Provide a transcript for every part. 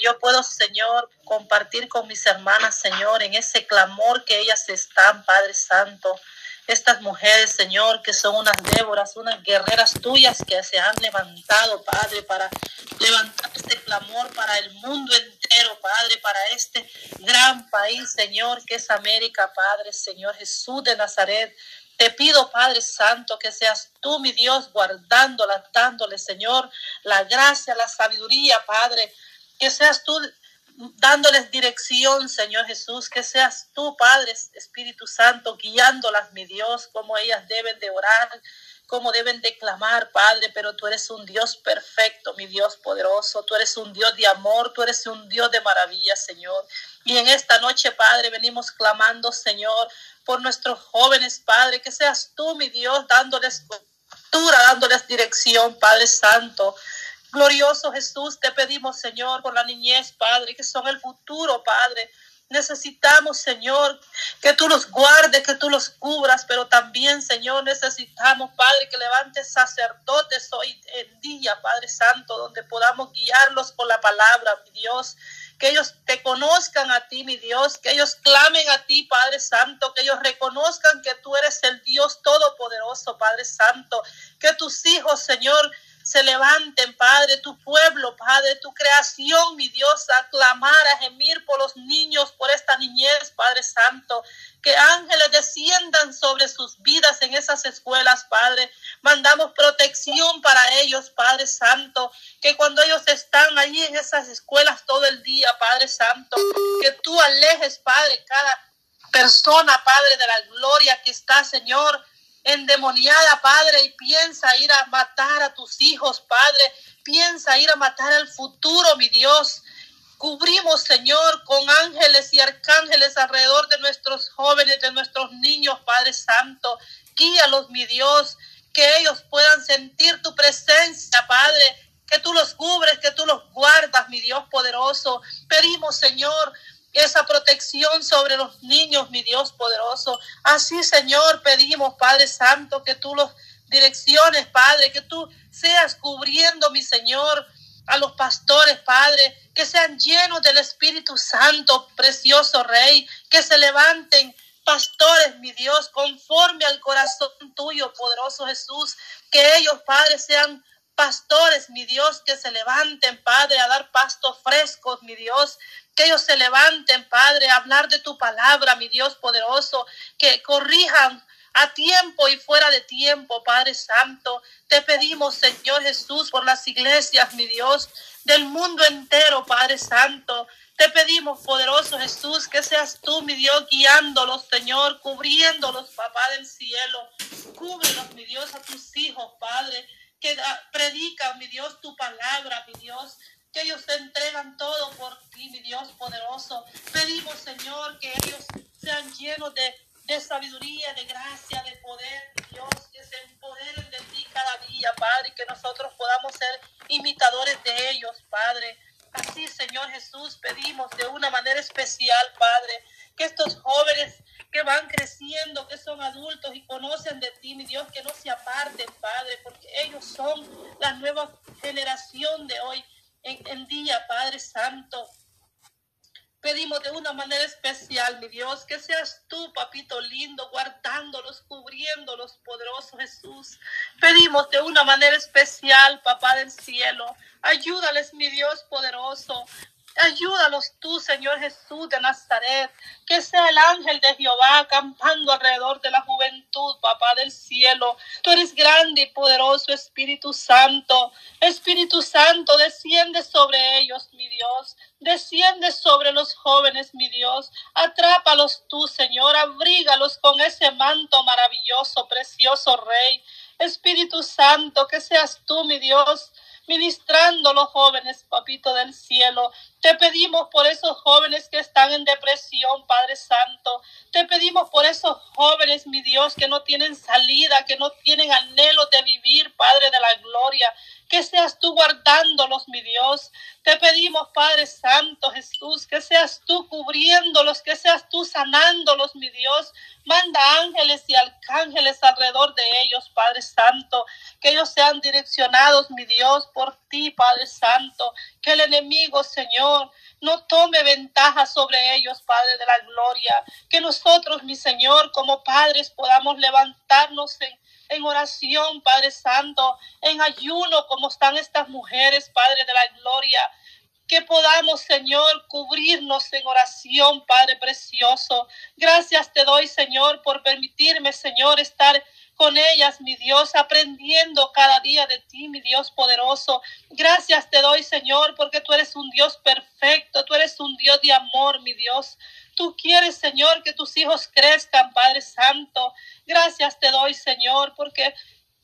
yo puedo, Señor, compartir con mis hermanas, Señor, en ese clamor que ellas están, Padre Santo. Estas mujeres, Señor, que son unas Déboras, unas guerreras tuyas que se han levantado, Padre, para levantar este clamor para el mundo entero, Padre, para este gran país, Señor, que es América, Padre, Señor Jesús de Nazaret. Te pido, Padre Santo, que seas tú, mi Dios, guardándolas, dándole, Señor, la gracia, la sabiduría, Padre. Que seas tú dándoles dirección, Señor Jesús, que seas tú, Padre Espíritu Santo, guiándolas, mi Dios, como ellas deben de orar, como deben de clamar, Padre, pero tú eres un Dios perfecto, mi Dios poderoso, tú eres un Dios de amor, tú eres un Dios de maravilla, Señor. Y en esta noche, Padre, venimos clamando, Señor, por nuestros jóvenes, Padre, que seas tú, mi Dios, dándoles cultura, dándoles dirección, Padre Santo. Glorioso Jesús, te pedimos, Señor, por la niñez, Padre, que son el futuro, Padre. Necesitamos, Señor, que tú los guardes, que tú los cubras, pero también, Señor, necesitamos, Padre, que levantes sacerdotes hoy en día, Padre Santo, donde podamos guiarlos por la palabra, mi Dios. Que ellos te conozcan a ti, mi Dios, que ellos clamen a ti, Padre Santo, que ellos reconozcan que tú eres el Dios todopoderoso, Padre Santo, que tus hijos, Señor, se levanten, Padre, tu pueblo, Padre, tu creación, mi Dios, a clamar, a gemir por los niños, por esta niñez, Padre Santo. Que ángeles desciendan sobre sus vidas en esas escuelas, Padre. Mandamos protección para ellos, Padre Santo. Que cuando ellos están allí en esas escuelas todo el día, Padre Santo, que tú alejes, Padre, cada persona, Padre, de la gloria que está, Señor, endemoniada, Padre, y piensa ir a matar a tus hijos, Padre. Piensa ir a matar al futuro, mi Dios. Cubrimos, Señor, con ángeles y arcángeles alrededor de nuestros jóvenes, de nuestros niños, Padre Santo. Guíalos, mi Dios, que ellos puedan sentir tu presencia, Padre. Que tú los cubres, que tú los guardas, mi Dios poderoso. Pedimos, Señor, esa protección sobre los niños, mi Dios poderoso. Así, Señor, pedimos, Padre Santo, que tú los direcciones, Padre, que tú seas cubriendo, mi Señor, a los pastores, Padre, que sean llenos del Espíritu Santo, precioso Rey, que se levanten pastores, mi Dios, conforme al corazón tuyo, poderoso Jesús, que ellos, Padre, sean pastores, mi Dios, que se levanten, Padre, a dar pastos frescos, mi Dios, que ellos se levanten, Padre, a hablar de tu palabra, mi Dios poderoso, que corrijan a tiempo y fuera de tiempo, Padre Santo. Te pedimos, Señor Jesús, por las iglesias, mi Dios, del mundo entero, Padre Santo. Te pedimos, poderoso Jesús, que seas tú, mi Dios, guiándolos, Señor, cubriéndolos, papá del cielo. Cúbrelos, mi Dios, a tus hijos, Padre, que predican, mi Dios, tu palabra, mi Dios que ellos te entregan todo por ti, mi Dios poderoso. Pedimos, Señor, que ellos sean llenos de, de sabiduría, de gracia, de poder, Dios, que se empoderen de ti cada día, Padre, y que nosotros podamos ser imitadores de ellos, Padre. Así, Señor Jesús, pedimos de una manera especial, Padre, que estos jóvenes que van creciendo, que son adultos y conocen de ti, mi Dios, que no se aparten, Padre, porque ellos son la nueva generación de hoy en día, Padre Santo. Pedimos de una manera especial, mi Dios, que seas tú, papito lindo, guardándolos, cubriéndolos, poderoso Jesús. Pedimos de una manera especial, papá del cielo. Ayúdales, mi Dios poderoso. Ayúdalos tú, Señor Jesús de Nazaret, que sea el ángel de Jehová acampando alrededor de la juventud, papá del cielo. Tú eres grande y poderoso, Espíritu Santo. Espíritu Santo, desciende sobre ellos, mi Dios. Desciende sobre los jóvenes, mi Dios. Atrápalos tú, Señor. Abrígalos con ese manto maravilloso, precioso Rey. Espíritu Santo, que seas tú, mi Dios ministrando los jóvenes, papito del cielo. Te pedimos por esos jóvenes que están en depresión, Padre Santo. Te pedimos por esos jóvenes, mi Dios, que no tienen salida, que no tienen anhelo de vivir, Padre de la gloria. Que seas tú guardándolos, mi Dios. Te pedimos, Padre Santo Jesús, que seas tú cubriéndolos, que seas tú sanándolos, mi Dios. Manda ángeles y arcángeles alrededor de ellos, Padre Santo, que ellos sean direccionados, mi Dios, por ti, Padre Santo. Que el enemigo, Señor, no tome ventaja sobre ellos, Padre de la gloria. Que nosotros, mi Señor, como padres podamos levantarnos en, en oración, Padre Santo, en ayuno, como están estas mujeres, Padre de la gloria. Que podamos, Señor, cubrirnos en oración, Padre precioso. Gracias te doy, Señor, por permitirme, Señor, estar con ellas, mi Dios, aprendiendo cada día de ti, mi Dios poderoso. Gracias te doy, Señor, porque tú eres un Dios perfecto, tú eres un Dios de amor, mi Dios. Tú quieres, Señor, que tus hijos crezcan, Padre Santo. Gracias te doy, Señor, porque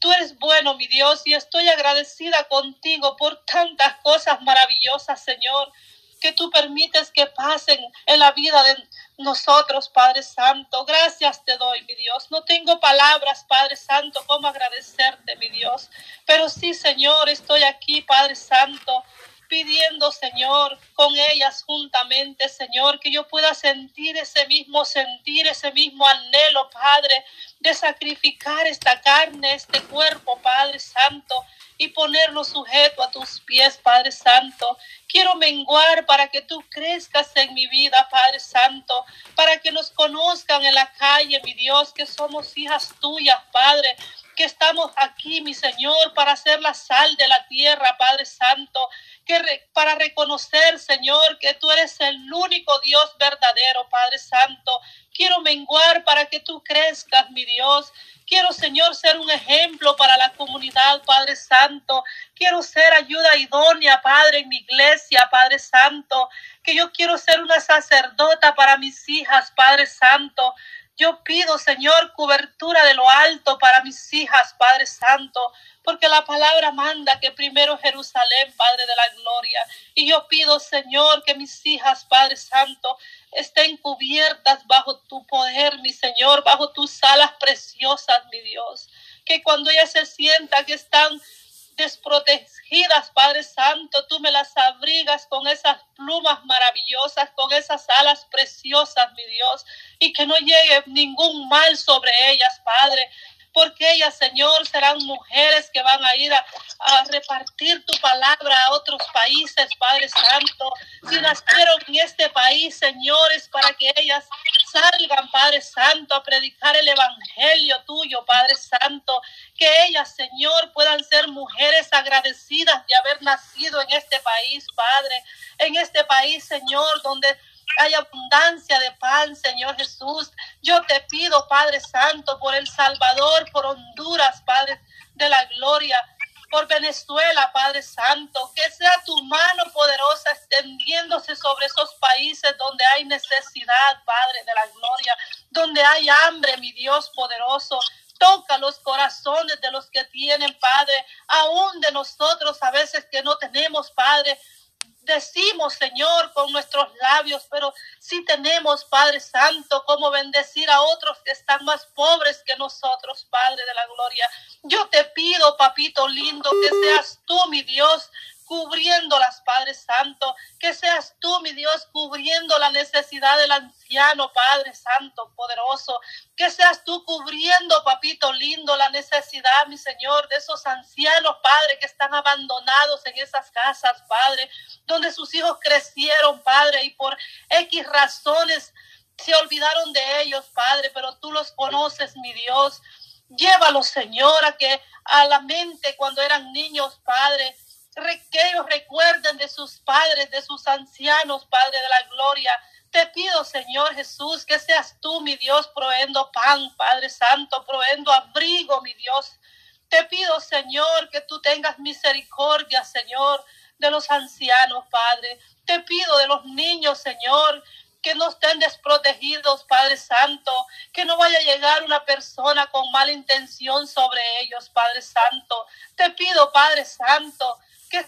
tú eres bueno, mi Dios, y estoy agradecida contigo por tantas cosas maravillosas, Señor, que tú permites que pasen en la vida de nosotros, Padre Santo. Gracias te doy, mi Dios. No tengo palabras, Padre Santo, cómo agradecerte, mi Dios. Pero sí, Señor, estoy aquí, Padre Santo, pidiendo, Señor, con ellas juntamente, Señor, que yo pueda sentir ese mismo sentir, ese mismo anhelo, Padre, de sacrificar esta carne, este cuerpo, Padre Santo, y ponerlo sujeto a tus pies, Padre Santo. Quiero menguar para que tú crezcas en mi vida, Padre Santo, para que nos conozcan en la calle, mi Dios, que somos hijas tuyas, Padre, que estamos aquí, mi Señor, para hacer la sal de la tierra, Padre Santo, que para reconocer, Señor, que tú eres el único Dios verdadero, Padre Santo. Quiero menguar para que tú crezcas, mi Dios. Quiero, Señor, ser un ejemplo para la comunidad, Padre Santo. Quiero ser ayuda idónea, Padre, en mi iglesia, Padre Santo. Que yo quiero ser una sacerdota para mis hijas, Padre Santo. Yo pido, Señor, cobertura de lo alto para mis hijas, Padre Santo, porque la palabra manda que primero Jerusalén, Padre de la Gloria. Y yo pido, Señor, que mis hijas, Padre Santo, estén cubiertas bajo tu poder, mi Señor, bajo tus alas preciosas, mi Dios. Que cuando ellas se sienta que están desprotegidas, Padre Santo, tú me las abrigas con esas plumas maravillosas, con esas alas preciosas, mi Dios, y que no llegue ningún mal sobre ellas, Padre, porque ellas, Señor, serán mujeres que van a ir a, repartir tu palabra a otros países, Padre Santo. Si nacieron en este país, señores, para que ellas salgan, Padre Santo, a predicar el Evangelio tuyo, Padre Santo. Que ellas, Señor, puedan ser mujeres agradecidas de haber nacido en este país, Padre. En este país, Señor, donde hay abundancia de pan, Señor Jesús. Yo te pido, Padre Santo, por El Salvador, por Honduras, Padre de la gloria, por Venezuela, Padre Santo, que sea tu mano poderosa extendiéndose sobre esos países donde hay necesidad, Padre de la gloria, donde hay hambre, mi Dios poderoso. Toca los corazones de los que tienen, Padre, aún de nosotros a veces que no tenemos, Padre decimos, Señor, con nuestros labios, pero si tenemos, Padre Santo, como bendecir a otros que están más pobres que nosotros, Padre de la Gloria. Yo te pido, papito lindo, que seas tú, mi Dios, cubriéndolas, Padre Santo. Que seas tú, mi Dios, cubriendo la necesidad del anciano, Padre Santo, poderoso. Que seas tú cubriendo, papito lindo, la necesidad, mi Señor, de esos ancianos, Padre, que están abandonados en esas casas, Padre, donde sus hijos crecieron, Padre, y por X razones se olvidaron de ellos, Padre, pero tú los conoces, mi Dios. Llévalos, Señor, a que a la mente cuando eran niños, Padre, que ellos recuerden de sus padres, de sus ancianos, Padre de la gloria. Te pido, Señor Jesús, que seas tú, mi Dios, proveendo pan, Padre Santo, proveendo abrigo, mi Dios. Te pido, Señor, que tú tengas misericordia, Señor, de los ancianos, Padre. Te pido de los niños, Señor, que no estén desprotegidos, Padre Santo, que no vaya a llegar una persona con mala intención sobre ellos, Padre Santo. Te pido, Padre Santo, que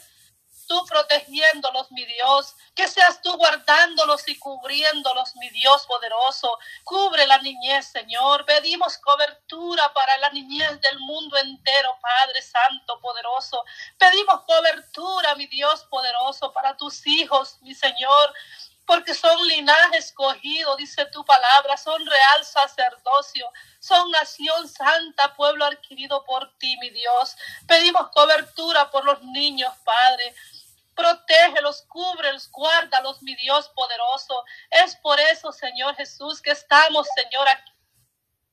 tú protegiéndolos, mi Dios, que seas tú guardándolos y cubriéndolos, mi Dios poderoso. Cubre la niñez, Señor. Pedimos cobertura para la niñez del mundo entero, Padre Santo, poderoso. Pedimos cobertura, mi Dios poderoso, para tus hijos, mi Señor porque son linaje escogido, dice tu palabra, son real sacerdocio, son nación santa, pueblo adquirido por ti, mi Dios. Pedimos cobertura por los niños, Padre. Protégelos, cúbrelos, guárdalos, mi Dios poderoso. Es por eso, Señor Jesús, que estamos, Señor, aquí,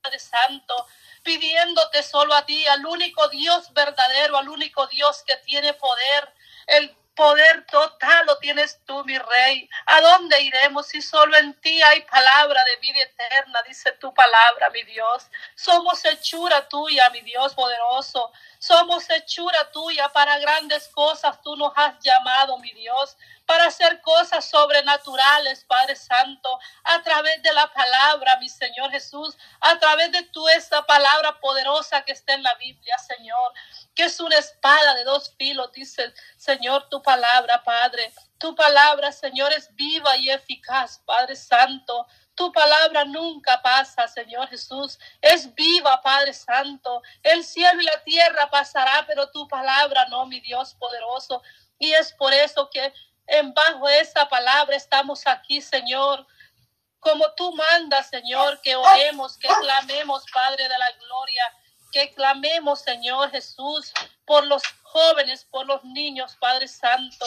Padre Santo, pidiéndote solo a ti, al único Dios verdadero, al único Dios que tiene poder, el Poder total lo tienes tú, mi rey. ¿A dónde iremos si solo en ti hay palabra de vida eterna? Dice tu palabra, mi Dios. Somos hechura tuya, mi Dios poderoso. Somos hechura tuya para grandes cosas. Tú nos has llamado, mi Dios para hacer cosas sobrenaturales, Padre Santo, a través de la palabra, mi Señor Jesús, a través de tu esa palabra poderosa que está en la Biblia, Señor, que es una espada de dos filos, dice Señor, tu palabra, Padre. Tu palabra, Señor, es viva y eficaz, Padre Santo. Tu palabra nunca pasa, Señor Jesús. Es viva, Padre Santo. El cielo y la tierra pasará, pero tu palabra no, mi Dios poderoso. Y es por eso que en bajo esa palabra estamos aquí, Señor. Como tú mandas, Señor, que oremos, que clamemos, Padre de la Gloria, que clamemos, Señor Jesús, por los jóvenes, por los niños, Padre Santo.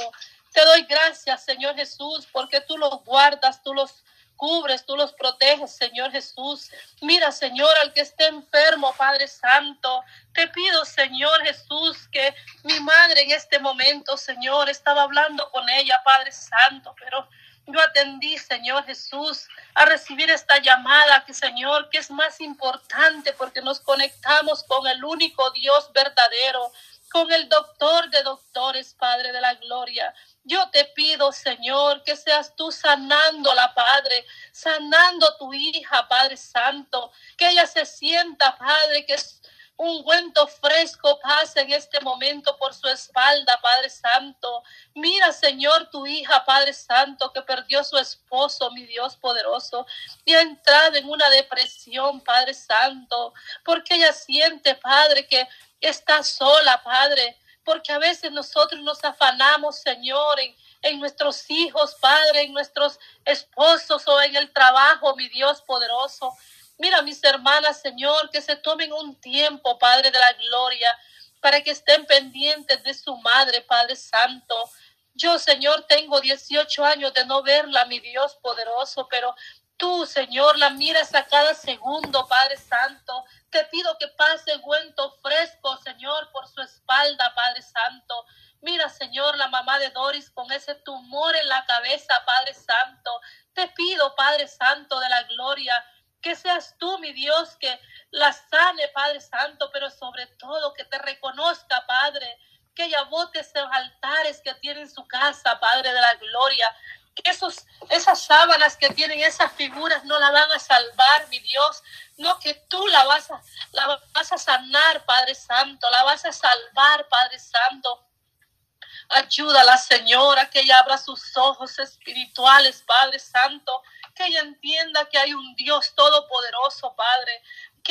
Te doy gracias, Señor Jesús, porque tú los guardas, tú los cubres, tú los proteges, Señor Jesús. Mira, Señor, al que esté enfermo, Padre Santo. Te pido, Señor Jesús, que mi madre en este momento, Señor, estaba hablando con ella, Padre Santo, pero yo atendí, Señor Jesús, a recibir esta llamada que, Señor, que es más importante porque nos conectamos con el único Dios verdadero, con el doctor de doctores, Padre de la Gloria. Yo te pido, Señor, que seas tú sanándola, Padre, sanando tu hija, Padre Santo, que ella se sienta, Padre, que es un cuento fresco pase en este momento por su espalda, Padre Santo. Mira, Señor, tu hija, Padre Santo, que perdió su esposo, mi Dios poderoso, y ha entrado en una depresión, Padre Santo, porque ella siente, Padre, que está sola, Padre porque a veces nosotros nos afanamos, Señor, en, en, nuestros hijos, Padre, en nuestros esposos o en el trabajo, mi Dios poderoso. Mira, mis hermanas, Señor, que se tomen un tiempo, Padre de la Gloria, para que estén pendientes de su madre, Padre Santo. Yo, Señor, tengo 18 años de no verla, mi Dios poderoso, pero Tú, Señor, la miras a cada segundo, Padre Santo. Te pido que pase cuento fresco, Señor, por su espalda, Padre Santo. Mira, Señor, la mamá de Doris con ese tumor en la cabeza, Padre Santo. Te pido, Padre Santo de la gloria, que seas tú, mi Dios, que la sane, Padre Santo, pero sobre todo que te reconozca, Padre, que ella bote esos altares que tiene en su casa, Padre de la gloria, esos, esas sábanas que tienen esas figuras no la van a salvar, mi Dios. No que tú la vas a, la vas a sanar, Padre Santo, la vas a salvar, Padre Santo. Ayúdala, Señora, que ella abra sus ojos espirituales, Padre Santo, que ella entienda que hay un Dios todopoderoso, Padre,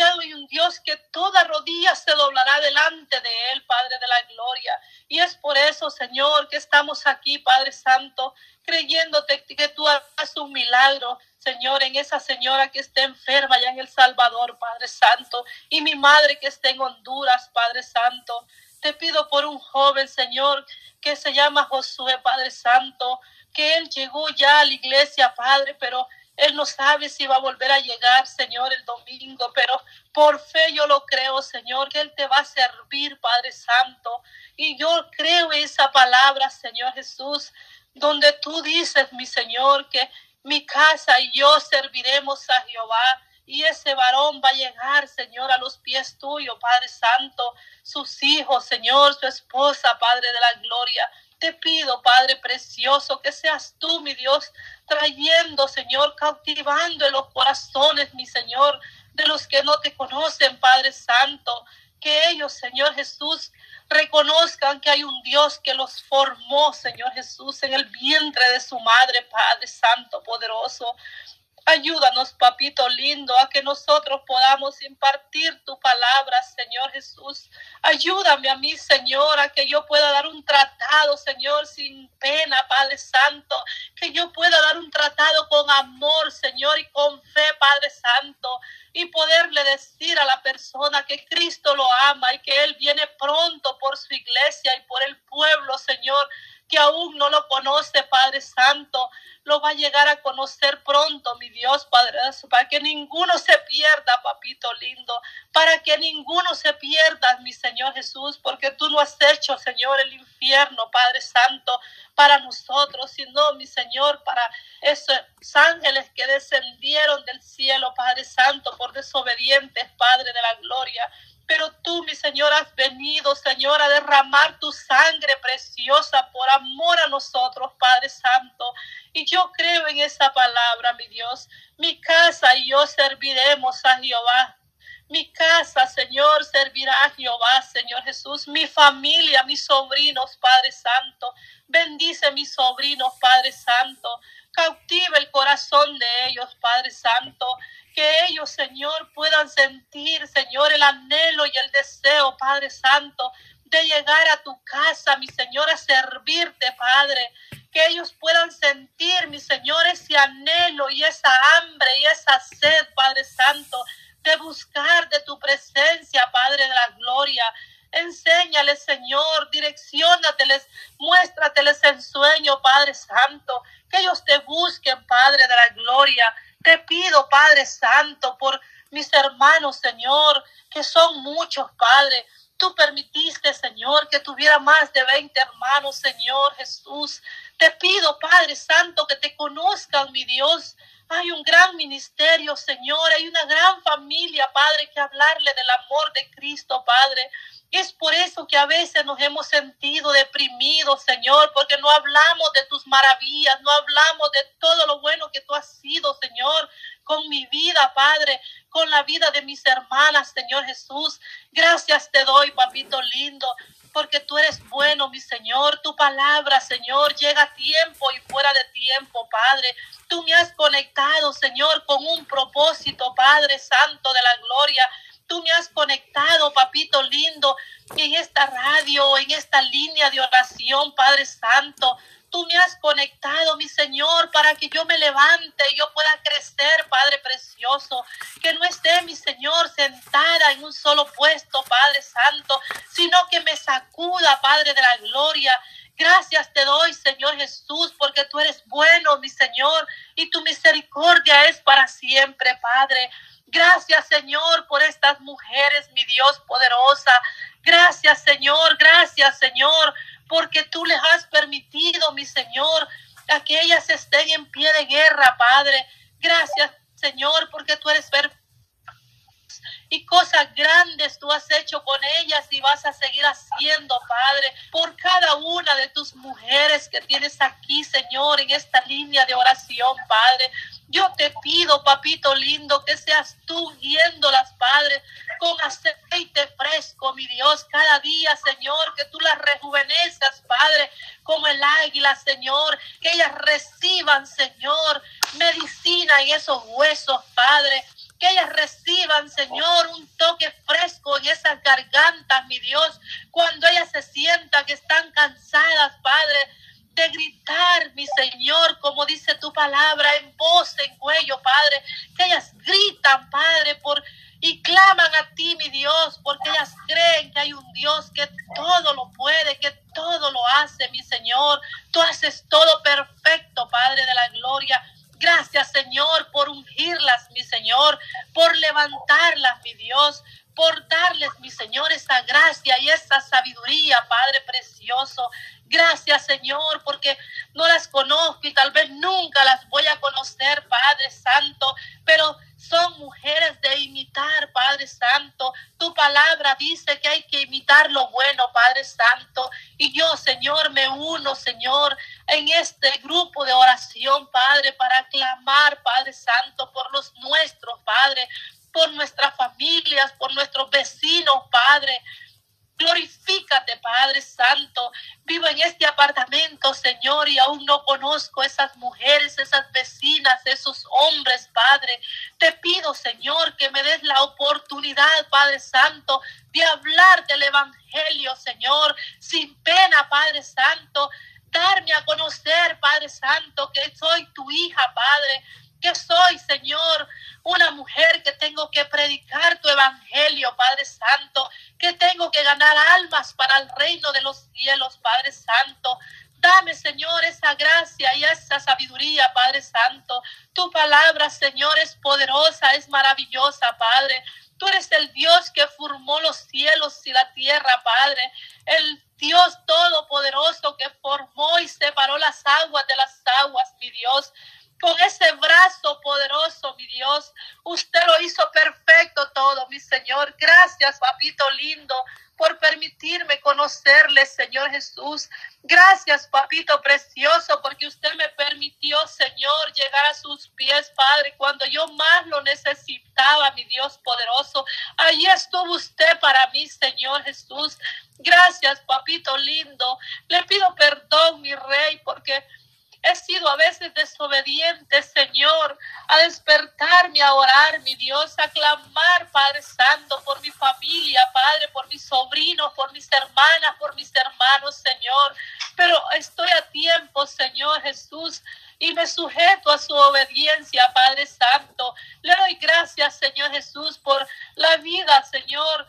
hay un Dios que toda rodilla se doblará delante de Él, Padre de la gloria. Y es por eso, Señor, que estamos aquí, Padre Santo, creyéndote que tú hagas un milagro, Señor, en esa señora que está enferma allá en El Salvador, Padre Santo, y mi madre que está en Honduras, Padre Santo. Te pido por un joven, Señor, que se llama Josué, Padre Santo, que él llegó ya a la iglesia, Padre, pero él no sabe si va a volver a llegar, Señor, el domingo, pero por fe yo lo creo, Señor, que Él te va a servir, Padre Santo. Y yo creo esa palabra, Señor Jesús, donde tú dices, mi Señor, que mi casa y yo serviremos a Jehová. Y ese varón va a llegar, Señor, a los pies tuyos, Padre Santo, sus hijos, Señor, su esposa, Padre de la gloria. Te pido, Padre precioso, que seas tú, mi Dios, trayendo, Señor, cautivando en los corazones, mi Señor, de los que no te conocen, Padre Santo que ellos, Señor Jesús, reconozcan que hay un Dios que los formó, Señor Jesús, en el vientre de su madre, Padre Santo, poderoso. Ayúdanos, papito lindo, a que nosotros podamos impartir tu palabra, Señor Jesús. Ayúdame a mí, Señor, a que yo pueda dar un tratado, Señor, sin pena, Padre Santo. Que yo pueda dar un tratado con amor, Señor, y con fe, Padre Santo. Y poderle decir a la persona que Cristo lo ama y que Él viene pronto por su iglesia y por el pueblo, Señor que aún no lo conoce, Padre Santo, lo va a llegar a conocer pronto, mi Dios, Padre, para que ninguno se pierda, papito lindo, para que ninguno se pierda, mi Señor Jesús, porque tú no has hecho, Señor, el infierno, Padre Santo, para nosotros, sino, mi Señor, para esos ángeles que descendieron del cielo, Padre Santo, por desobedientes, Padre de la gloria. Pero tú, mi Señor, has venido, Señor, a derramar tu sangre preciosa por amor a nosotros, Padre Santo. Y yo creo en esa palabra, mi Dios. Mi casa y yo serviremos a Jehová. Mi casa, Señor, servirá a Jehová, Señor Jesús. Mi familia, mis sobrinos, Padre Santo. Bendice mis sobrinos, Padre Santo. Cautiva el corazón de ellos, Padre Santo que ellos, Señor, puedan sentir, Señor, el anhelo y el deseo, Padre Santo, de llegar a tu casa, mi Señor, a servirte, Padre. Que ellos puedan sentir, mi Señor, ese anhelo y esa hambre y esa sed, Padre Santo, de buscar de tu presencia, Padre de la gloria. Enséñales, Señor, direccionateles, muéstrateles en sueño, Padre Santo, que ellos te busquen, Padre de la gloria, te pido, Padre Santo, por mis hermanos, Señor, que son muchos, Padre. Tú permitiste, Señor, que tuviera más de 20 hermanos, Señor Jesús. Te pido, Padre Santo, que te conozcan, mi Dios. Hay un gran ministerio, Señor. Hay una gran familia, Padre, que hablarle del amor de Cristo, Padre. Es por eso que a veces nos hemos sentido deprimidos, Señor, porque no hablamos de tus maravillas, no hablamos de todo lo bueno que tú has sido, Señor, con mi vida, Padre, con la vida de mis hermanas, Señor Jesús. Gracias te doy, papito lindo, porque tú eres bueno, mi Señor. Tu palabra, Señor, llega a tiempo y fuera de tiempo, Padre. Tú me has conectado, Señor, con un propósito, Padre Santo de la gloria. Tú me has conectado, papito lindo, en esta radio, en esta línea de oración, Padre Santo. Tú me has conectado, mi Señor, para que yo me levante y yo pueda crecer, Padre precioso. Que no esté, mi Señor, sentada en un solo puesto, Padre Santo, sino que me sacuda, Padre de la gloria. Gracias te doy, Señor Jesús, porque tú eres bueno, mi Señor, y tu misericordia es para siempre, Padre. Gracias, Señor, por estas mujeres, mi Dios poderosa. Gracias, Señor, gracias, Señor, porque tú les has permitido, mi Señor, a que ellas estén en pie de guerra, Padre. Gracias, Señor, porque tú eres perfecto y cosas grandes tú has hecho con ellas y vas a seguir haciendo, Padre, por cada una de tus mujeres que tienes aquí, Señor, en esta línea de oración, Padre. Yo te pido, papito lindo, que seas tú guiándolas, Padre, con aceite fresco, mi Dios, cada día, Señor, que tú las rejuvenezcas, Padre, como el águila, Señor, que ellas reciban, Señor, medicina en esos huesos, Padre, que ellas reciban, Señor, un toque fresco en esas gargantas, mi Dios, cuando ellas se sientan que están cansadas, Padre, de gritar, mi Señor, como dice tu palabra, en voz, en cuello, Padre, que ellas gritan, Padre, por y claman a ti, mi Dios, porque ellas creen que hay un Dios que todo lo puede, que todo lo hace, mi Señor. Tú haces todo perfecto, Padre de la gloria. Gracias, Señor, por ungirlas, mi Señor, por levantarlas, mi Dios, por darles, mi Señor, esa gracia y esa sabiduría, Padre precioso. Gracias, Señor, porque no las conozco y tal vez nunca las voy a conocer, Padre Santo, pero son mujeres de imitar, Padre Santo. Tu palabra dice que hay que imitar lo bueno, Padre Santo. Y yo, Señor, me uno, Señor, en este grupo de oración, Padre, para clamar, Padre Santo, por los nuestros, Padre, por nuestras familias, por nuestros vecinos, Padre. Glorifícate, Padre Santo. Vivo en este apartamento, Señor, y aún no conozco esas mujeres, esas vecinas, esos hombres, Padre. Te pido, Señor, que me des la oportunidad, Padre Santo, de hablar del Evangelio, Señor, sin pena, Padre Santo, Darme a conocer, Padre Santo, que soy tu hija, Padre que soy, Señor, una mujer que tengo que predicar tu evangelio, Padre Santo, que tengo que ganar almas para el reino de los cielos, Padre Santo. Dame, Señor, esa gracia y esa sabiduría, Padre Santo. Tu palabra, Señor, es poderosa, es maravillosa, Padre. Tú eres el Dios que formó los cielos y la tierra, Padre. El Dios todopoderoso que formó y separó las aguas de las aguas, mi Dios con ese brazo poderoso, mi Dios. Usted lo hizo perfecto todo, mi Señor. Gracias, papito lindo, por permitirme conocerle, Señor Jesús. Gracias, papito precioso, porque usted me permitió, Señor, llegar a sus pies, Padre, cuando yo más lo necesitaba, mi Dios poderoso. Allí estuvo usted para mí, Señor Jesús. Gracias, papito lindo. Le pido perdón, mi rey, porque He sido a veces desobediente, Señor, a despertarme, a orar, mi Dios, a clamar, Padre Santo, por mi familia, Padre, por mis sobrinos, por mis hermanas, por mis hermanos, Señor. Pero estoy a tiempo, Señor Jesús, y me sujeto a su obediencia, Padre Santo. Le doy gracias, Señor Jesús, por la vida, Señor,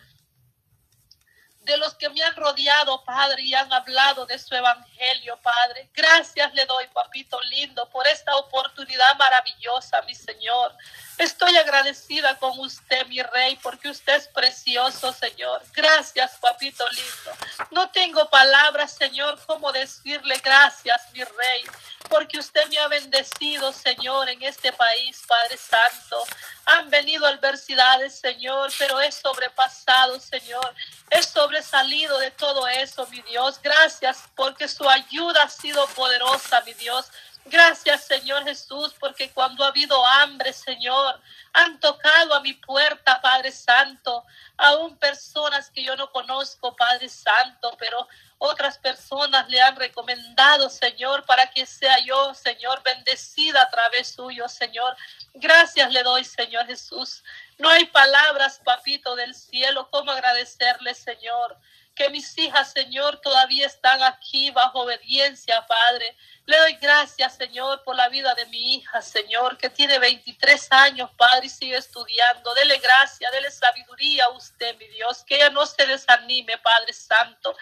de los que me han rodeado, Padre, y han hablado de su evangelio, Padre. Gracias le doy, papito lindo, por esta oportunidad maravillosa, mi Señor. Estoy agradecida con usted, mi rey, porque usted es precioso, Señor. Gracias, papito lindo. No tengo palabras, Señor, como decirle gracias, mi rey, porque usted me ha bendecido, Señor, en este país, Padre Santo. Han venido adversidades, Señor, pero es sobrepasado, Señor. Es sobresalido de todo eso, mi Dios. Gracias porque su ayuda ha sido poderosa, mi Dios. Gracias, Señor Jesús, porque cuando ha habido hambre, Señor, han tocado a mi puerta, Padre Santo, aún personas que yo no conozco, Padre Santo, pero otras personas le han recomendado, Señor, para que sea yo, Señor, bendecida a través suyo, Señor. Gracias le doy, Señor Jesús. No hay palabras, papito del cielo, cómo agradecerle, Señor que mis hijas, Señor, todavía están aquí bajo obediencia, Padre. Le doy gracias, Señor, por la vida de mi hija, Señor, que tiene 23 años, Padre, y sigue estudiando. Dele gracia, dele sabiduría a usted, mi Dios, que ella no se desanime, Padre Santo,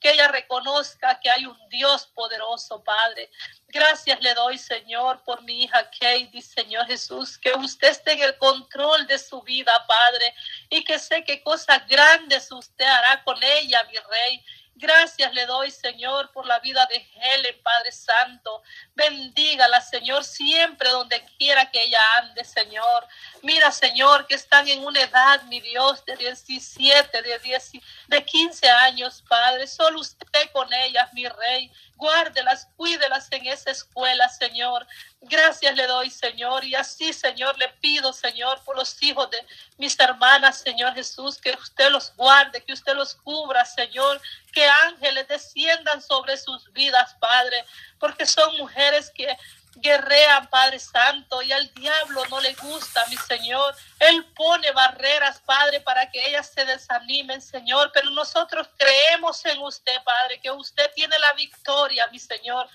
que ella reconozca que hay un Dios poderoso, Padre. Gracias le doy, Señor, por mi hija Katie, Señor Jesús, que usted esté en el control de su vida, Padre, y que sé que cosas grandes usted hará con ella, mi Rey. Gracias le doy, Señor, por la vida de Helen, Padre Santo. Bendígala, Señor, siempre donde quiera que ella ande, Señor. Mira, Señor, que están en una edad, mi Dios, de 17, de, 10, de 15 años, Padre. Solo usted con ellas, mi Rey. Guárdelas, cuídelas en esa escuela, Señor. Gracias le doy, Señor. Y así, Señor, le pido, Señor, por los hijos de mis hermanas, Señor Jesús, que usted los guarde, que usted los cubra, Señor. Que ángeles desciendan sobre sus vidas, Padre, porque son mujeres que guerrean, Padre Santo, y al diablo no le gusta, mi Señor. Él pone barreras, Padre, para que ellas se desanimen, Señor. Pero nosotros creemos en usted, Padre, que usted tiene la victoria, mi Señor.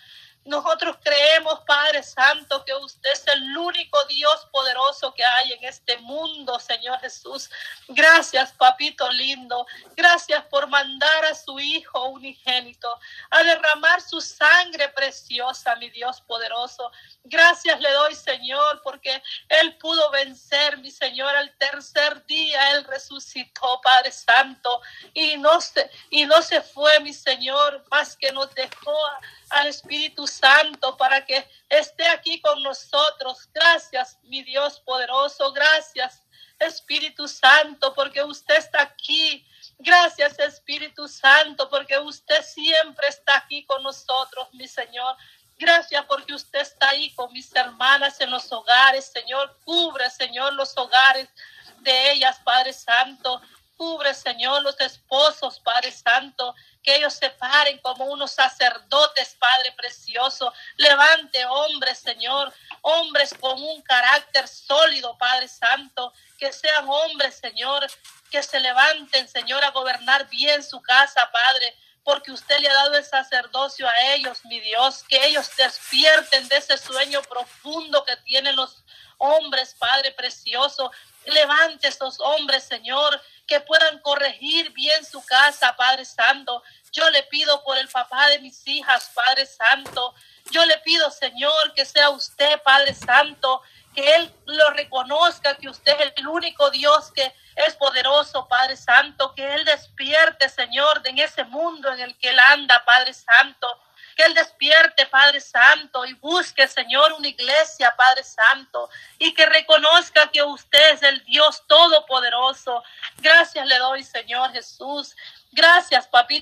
Nosotros creemos, Padre Santo, que usted es el único Dios poderoso que hay en este mundo, Señor Jesús. Gracias, papito lindo. Gracias por mandar a su Hijo unigénito a derramar su sangre preciosa, mi Dios poderoso. Gracias le doy, Señor, porque Él pudo vencer, mi Señor, al tercer día. Él resucitó, Padre Santo, y no se, y no se fue, mi Señor, más que nos dejó al Espíritu Santo para que esté aquí con nosotros. Gracias, mi Dios poderoso. Gracias, Espíritu Santo, porque usted está aquí. Gracias, Espíritu Santo, porque usted siempre está aquí con nosotros, mi Señor. Gracias porque usted está ahí con mis hermanas en los hogares, Señor. Cubre, Señor, los hogares de ellas, Padre Santo. Cubre, Señor, los esposos, Padre Santo que ellos se paren como unos sacerdotes, Padre precioso. Levante hombres, Señor, hombres con un carácter sólido, Padre Santo, que sean hombres, Señor, que se levanten, Señor, a gobernar bien su casa, Padre porque usted le ha dado el sacerdocio a ellos, mi Dios, que ellos despierten de ese sueño profundo que tienen los hombres, Padre precioso. Levante estos hombres, Señor, que puedan corregir bien su casa, Padre Santo. Yo le pido por el papá de mis hijas, Padre Santo. Yo le pido, Señor, que sea usted, Padre Santo, que Él lo reconozca, que usted es el único Dios que es poderoso, Padre Santo, que Él despierte, Señor, en ese mundo en el que Él anda, Padre Santo. Que Él despierte, Padre Santo, y busque, Señor, una iglesia, Padre Santo, y que reconozca que usted es el Dios Todopoderoso. Gracias le doy, Señor Jesús. Gracias, papito.